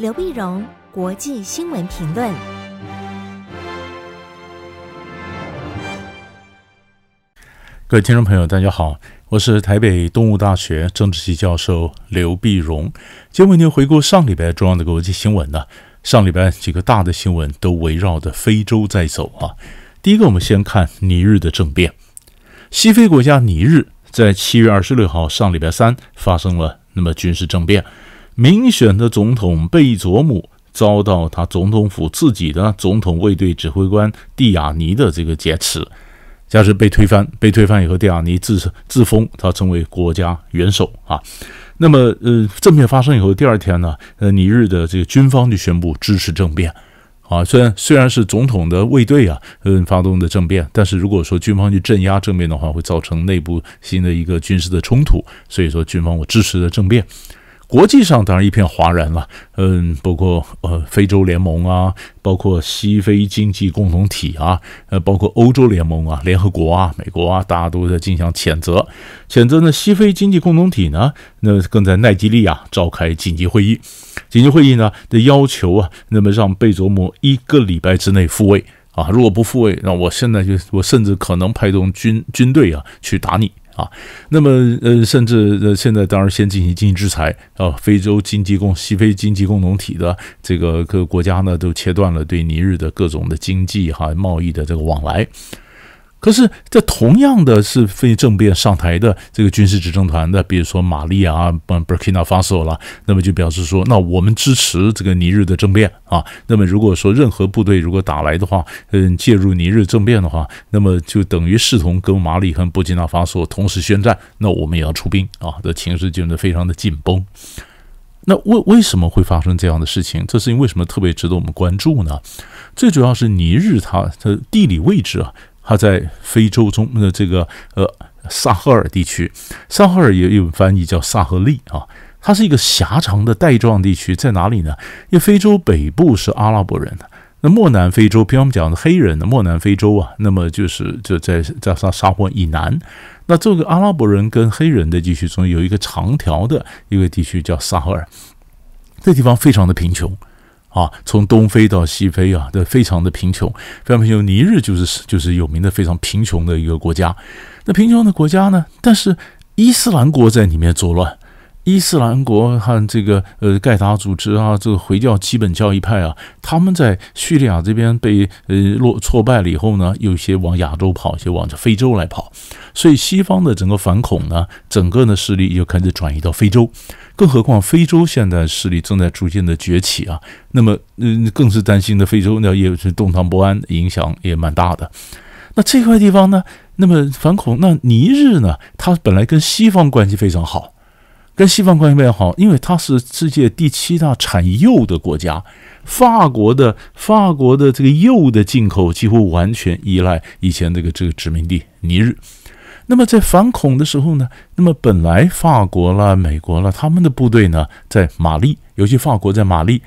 刘碧荣，国际新闻评论。各位听众朋友，大家好，我是台北东吴大学政治系教授刘碧荣。今天为您回顾上礼拜重要的国际新闻呢。上礼拜几个大的新闻都围绕着非洲在走啊。第一个，我们先看尼日的政变。西非国家尼日在七月二十六号上礼拜三发生了那么军事政变，民选的总统贝佐姆遭到他总统府自己的总统卫队指挥官蒂亚尼的这个劫持，加之被推翻，被推翻以后，蒂亚尼自自封他成为国家元首啊。那么，呃，政变发生以后，第二天呢，呃，尼日的这个军方就宣布支持政变，啊，虽然虽然是总统的卫队啊，嗯，发动的政变，但是如果说军方去镇压政变的话，会造成内部新的一个军事的冲突，所以说军方我支持了政变。国际上当然一片哗然了，嗯，包括呃非洲联盟啊，包括西非经济共同体啊，呃，包括欧洲联盟啊，联合国啊，美国啊，大家都在进行谴责，谴责呢西非经济共同体呢，那更在奈及利亚召开紧急会议，紧急会议呢的要求啊，那么让贝佐姆一个礼拜之内复位。啊，如果不复位，那我现在就我甚至可能派动军军队啊去打你。啊，那么呃，甚至呃，现在当然先进行经济制裁啊，非洲经济共西非经济共同体的这个各个国家呢，都切断了对尼日的各种的经济哈贸易的这个往来。可是，这同样的是非政变上台的这个军事执政团的，比如说马利啊、Burkina Faso 了，那么就表示说，那我们支持这个尼日的政变啊。那么如果说任何部队如果打来的话，嗯，介入尼日政变的话，那么就等于视同跟马里和布基纳法索同时宣战，那我们也要出兵啊。这情势就非常的紧绷。那为为什么会发生这样的事情？这事情为什么特别值得我们关注呢？最主要是尼日它的地理位置啊。它在非洲中的这个呃萨赫尔地区，萨赫尔也有翻译叫萨赫利啊，它是一个狭长的带状地区，在哪里呢？因为非洲北部是阿拉伯人，那漠南非洲，比方我们讲的黑人的漠南非洲啊，那么就是就在在沙沙漠以南，那这个阿拉伯人跟黑人的地区中有一个长条的一个地区叫萨赫尔，这地方非常的贫穷。啊，从东非到西非啊，都非常的贫穷，非常贫穷。尼日就是就是有名的非常贫穷的一个国家。那贫穷的国家呢，但是伊斯兰国在里面作乱。伊斯兰国和这个呃盖达组织啊，这个回教基本教义派啊，他们在叙利亚这边被呃落挫败了以后呢，有些往亚洲跑，有些往这非洲来跑。所以西方的整个反恐呢，整个的势力又开始转移到非洲。更何况，非洲现在势力正在逐渐的崛起啊，那么，嗯，更是担心的，非洲呢也是动荡不安，影响也蛮大的。那这块地方呢，那么反恐，那尼日呢，它本来跟西方关系非常好，跟西方关系非常好，因为它是世界第七大产铀的国家，法国的法国的这个铀的进口几乎完全依赖以前这个这个殖民地尼日。那么在反恐的时候呢，那么本来法国啦、美国啦，他们的部队呢在马利，尤其法国在马利。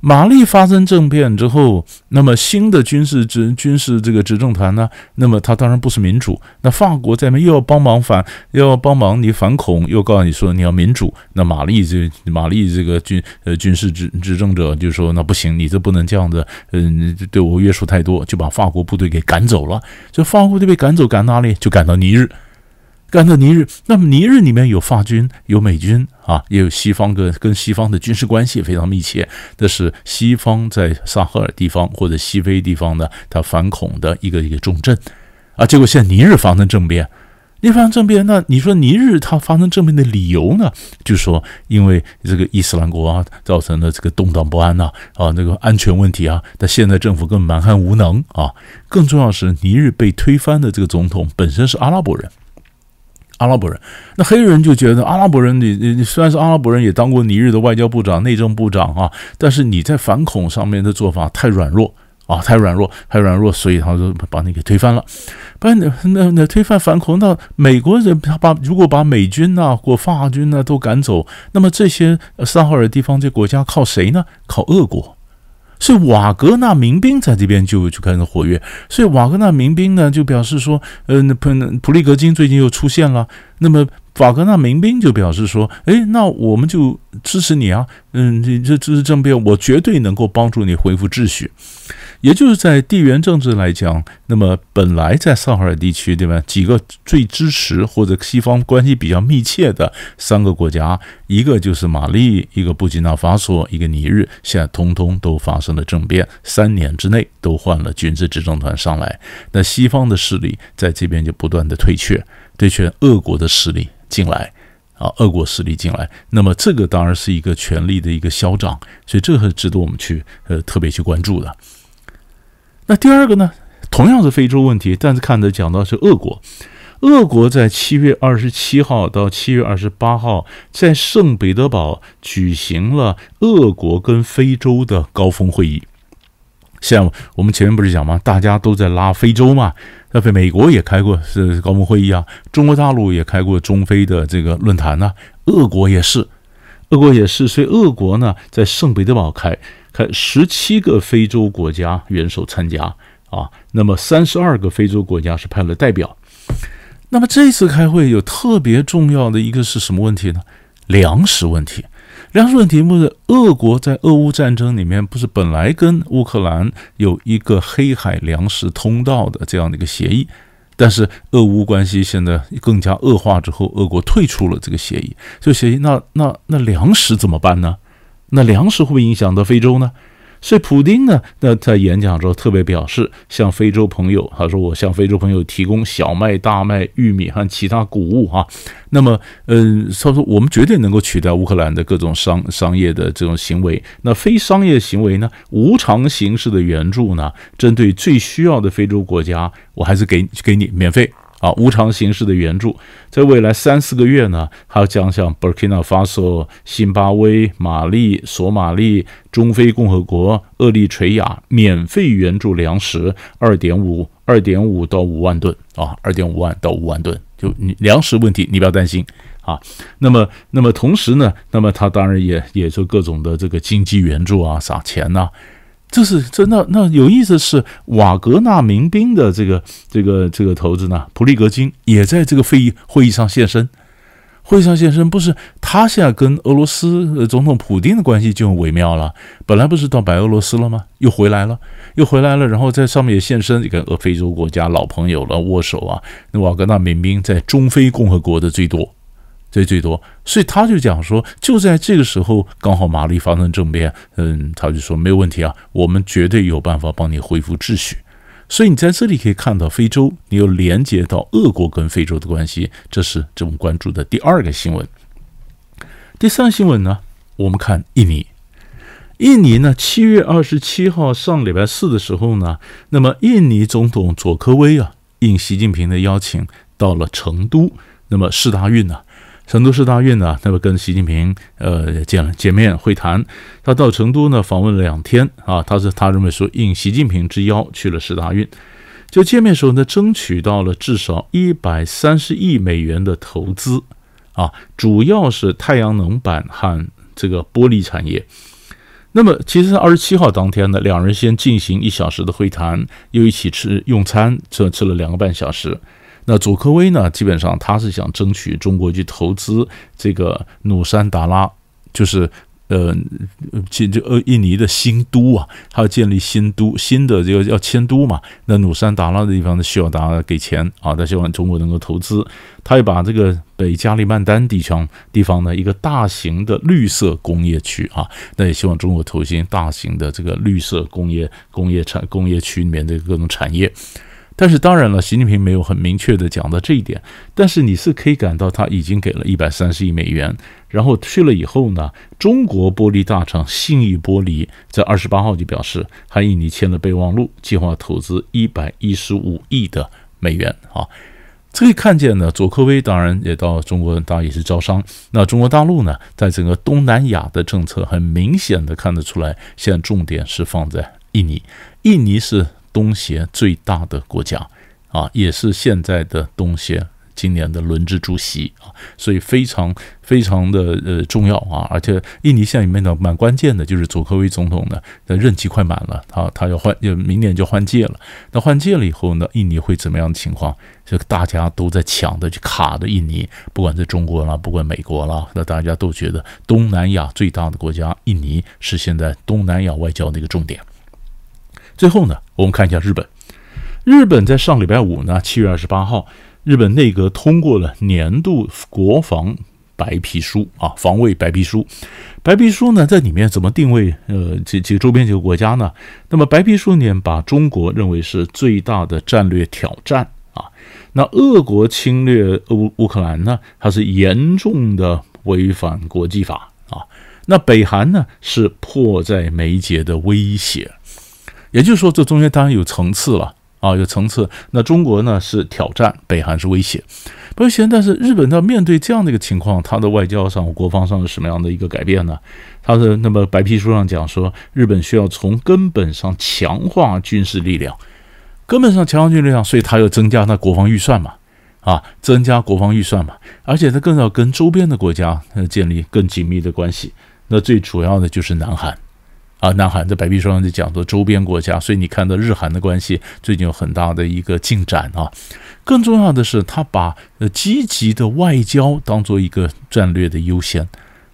玛丽发生政变之后，那么新的军事执军事这个执政团呢，那么他当然不是民主。那法国在那又要帮忙反，又要帮忙你反恐，又告诉你说你要民主。那玛丽这玛丽这个军呃军事执执政者就说那不行，你这不能这样子，嗯，对我约束太多，就把法国部队给赶走了。就法国部队被赶走，赶哪里？就赶到尼日。干到尼日，那么尼日里面有法军，有美军啊，也有西方跟跟西方的军事关系非常密切。这是西方在萨赫尔地方或者西非地方呢，他反恐的一个一个重镇啊。结果现在尼日发生政变，尼日发生政变，那你说尼日他发生政变的理由呢？就是说因为这个伊斯兰国啊，造成了这个动荡不安呐啊，那个安全问题啊。但现在政府更蛮横无能啊。更重要是，尼日被推翻的这个总统本身是阿拉伯人。阿拉伯人，那黑人就觉得阿拉伯人，你你你虽然是阿拉伯人，也当过尼日的外交部长、内政部长啊，但是你在反恐上面的做法太软弱啊，太软弱，太软弱，所以他就把你给推翻了。把那那那推翻反恐，那美国人他把如果把美军呐、或法军呐、都赶走，那么这些撒哈尔地方这国家靠谁呢？靠俄国。是瓦格纳民兵在这边就就开始活跃，所以瓦格纳民兵呢就表示说，呃，普普利格金最近又出现了，那么瓦格纳民兵就表示说：“哎，那我们就支持你啊，嗯，这这这政变，我绝对能够帮助你恢复秩序。”也就是在地缘政治来讲，那么本来在萨赫尔地区，对吧？几个最支持或者西方关系比较密切的三个国家，一个就是马利，一个布基纳法索，一个尼日，现在通通都发生了政变，三年之内都换了军事执政团上来。那西方的势力在这边就不断的退却，退却俄国的势力进来，啊，俄国势力进来，那么这个当然是一个权力的一个消长，所以这个是值得我们去呃特别去关注的。那第二个呢，同样是非洲问题，但是看的讲到是俄国。俄国在七月二十七号到七月二十八号在圣彼得堡举行了俄国跟非洲的高峰会议。像我们前面不是讲吗？大家都在拉非洲嘛。那美国也开过是高峰会议啊，中国大陆也开过中非的这个论坛呢，俄国也是，俄国也是。所以俄国呢，在圣彼得堡开。开十七个非洲国家元首参加啊，那么三十二个非洲国家是派了代表。那么这次开会有特别重要的一个是什么问题呢？粮食问题。粮食问题不是俄国在俄乌战争里面不是本来跟乌克兰有一个黑海粮食通道的这样的一个协议，但是俄乌关系现在更加恶化之后，俄国退出了这个协议。这个协议，那那那粮食怎么办呢？那粮食会不会影响到非洲呢？所以普丁呢，那在演讲中特别表示，向非洲朋友，他说我向非洲朋友提供小麦、大麦、玉米和其他谷物哈。那么，嗯，他说我们绝对能够取代乌克兰的各种商商业的这种行为。那非商业行为呢？无偿形式的援助呢？针对最需要的非洲国家，我还是给给你免费。啊，无偿形式的援助，在未来三四个月呢，还要将向 Burkina Faso、新巴威、马利、索马利、中非共和国、厄立垂亚免费援助粮食二点五二点五到五万吨。啊，二点五万到五万吨，就你粮食问题，你不要担心。啊。那么，那么同时呢，那么他当然也也就各种的这个经济援助啊，撒钱呐、这是真的，那有意思是瓦格纳民兵的这个这个这个头子呢，普利格金也在这个会议会议上现身。会上现身，不是他现在跟俄罗斯总统普丁的关系就很微妙了。本来不是到白俄罗斯了吗？又回来了，又回来了，然后在上面也现身，你看俄非洲国家老朋友了，握手啊。那瓦格纳民兵在中非共和国的最多。这最多，所以他就讲说，就在这个时候，刚好马利发生政变，嗯，他就说没有问题啊，我们绝对有办法帮你恢复秩序。所以你在这里可以看到非洲，你又连接到俄国跟非洲的关系，这是这种关注的第二个新闻。第三个新闻呢，我们看印尼，印尼呢，七月二十七号上礼拜四的时候呢，那么印尼总统佐科威啊，应习近平的邀请到了成都，那么世大运呢。成都市大运呢，那么跟习近平呃见了见面会谈，他到成都呢访问了两天啊，他是他认为说应习近平之邀去了市大运，就见面时候呢争取到了至少一百三十亿美元的投资啊，主要是太阳能板和这个玻璃产业。那么其实二十七号当天呢，两人先进行一小时的会谈，又一起吃用餐，这吃了两个半小时。那佐科威呢？基本上他是想争取中国去投资这个努山达拉，就是呃，这这呃印尼的新都啊，他要建立新都，新的这个要迁都嘛。那努山达拉的地方呢，需要大家给钱啊，他希望中国能够投资。他也把这个北加里曼丹地方地方呢，一个大型的绿色工业区啊，那也希望中国投资大型的这个绿色工业工业产工业区里面的各种产业。但是当然了，习近平没有很明确的讲到这一点。但是你是可以感到他已经给了一百三十亿美元，然后去了以后呢，中国玻璃大厂信义玻璃在二十八号就表示，和印尼签了备忘录，计划投资一百一十五亿的美元啊。这可以看见呢，佐科威当然也到中国，当然也是招商。那中国大陆呢，在整个东南亚的政策很明显的看得出来，现在重点是放在印尼，印尼是。东协最大的国家啊，也是现在的东协今年的轮值主席啊，所以非常非常的呃重要啊。而且印尼现在里面呢蛮关键的，就是佐科威总统呢的任期快满了，他他要换，就明年就换届了。那换届了以后呢，印尼会怎么样的情况？这个大家都在抢的，去卡的印尼，不管是中国啦，不管美国啦，那大家都觉得东南亚最大的国家印尼是现在东南亚外交的一个重点。最后呢，我们看一下日本。日本在上礼拜五呢，七月二十八号，日本内阁通过了年度国防白皮书啊，防卫白皮书。白皮书呢，在里面怎么定位？呃，几几个周边几个国家呢？那么白皮书里面把中国认为是最大的战略挑战啊。那俄国侵略乌乌克兰呢，它是严重的违反国际法啊。那北韩呢，是迫在眉睫的威胁。也就是说，这中间当然有层次了啊，有层次。那中国呢是挑战，北韩是威胁，威胁。但是日本要面对这样的一个情况，它的外交上、国防上有什么样的一个改变呢？它的那么白皮书上讲说，日本需要从根本上强化军事力量，根本上强化军事力量，所以它要增加它国防预算嘛，啊，增加国防预算嘛，而且它更要跟周边的国家呃建立更紧密的关系。那最主要的就是南韩。啊，南韩在白皮书上就讲说周边国家，所以你看到日韩的关系最近有很大的一个进展啊。更重要的是，他把呃积极的外交当做一个战略的优先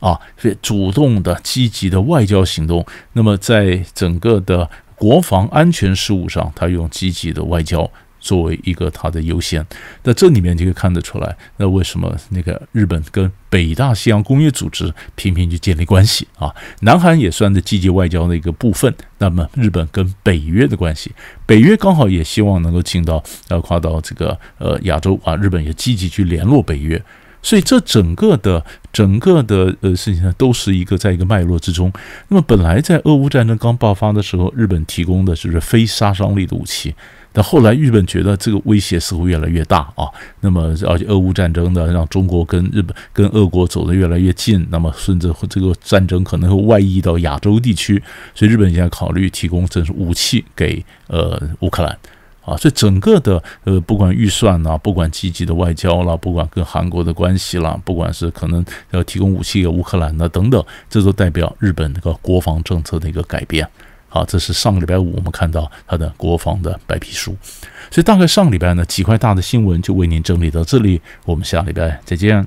啊，所以主动的积极的外交行动。那么在整个的国防安全事务上，他用积极的外交。作为一个它的优先，那这里面就可以看得出来，那为什么那个日本跟北大西洋工业组织频频去建立关系啊？南韩也算是积极外交的一个部分。那么日本跟北约的关系，北约刚好也希望能够进到要跨到这个呃亚洲啊，日本也积极去联络北约。所以这整个的整个的呃事情呢，都是一个在一个脉络之中。那么本来在俄乌战争刚爆发的时候，日本提供的就是非杀伤力的武器。但后来日本觉得这个威胁似乎越来越大啊，那么而且俄乌战争呢，让中国跟日本跟俄国走得越来越近，那么甚至这个战争可能会外溢到亚洲地区，所以日本现在考虑提供这种武器给呃乌克兰啊，所以整个的呃不管预算呐，不管积极的外交啦，不管跟韩国的关系啦，不管是可能要提供武器给乌克兰的等等，这都代表日本这个国防政策的一个改变。好，这是上个礼拜五我们看到他的国防的白皮书，所以大概上礼拜呢几块大的新闻就为您整理到这里，我们下礼拜再见。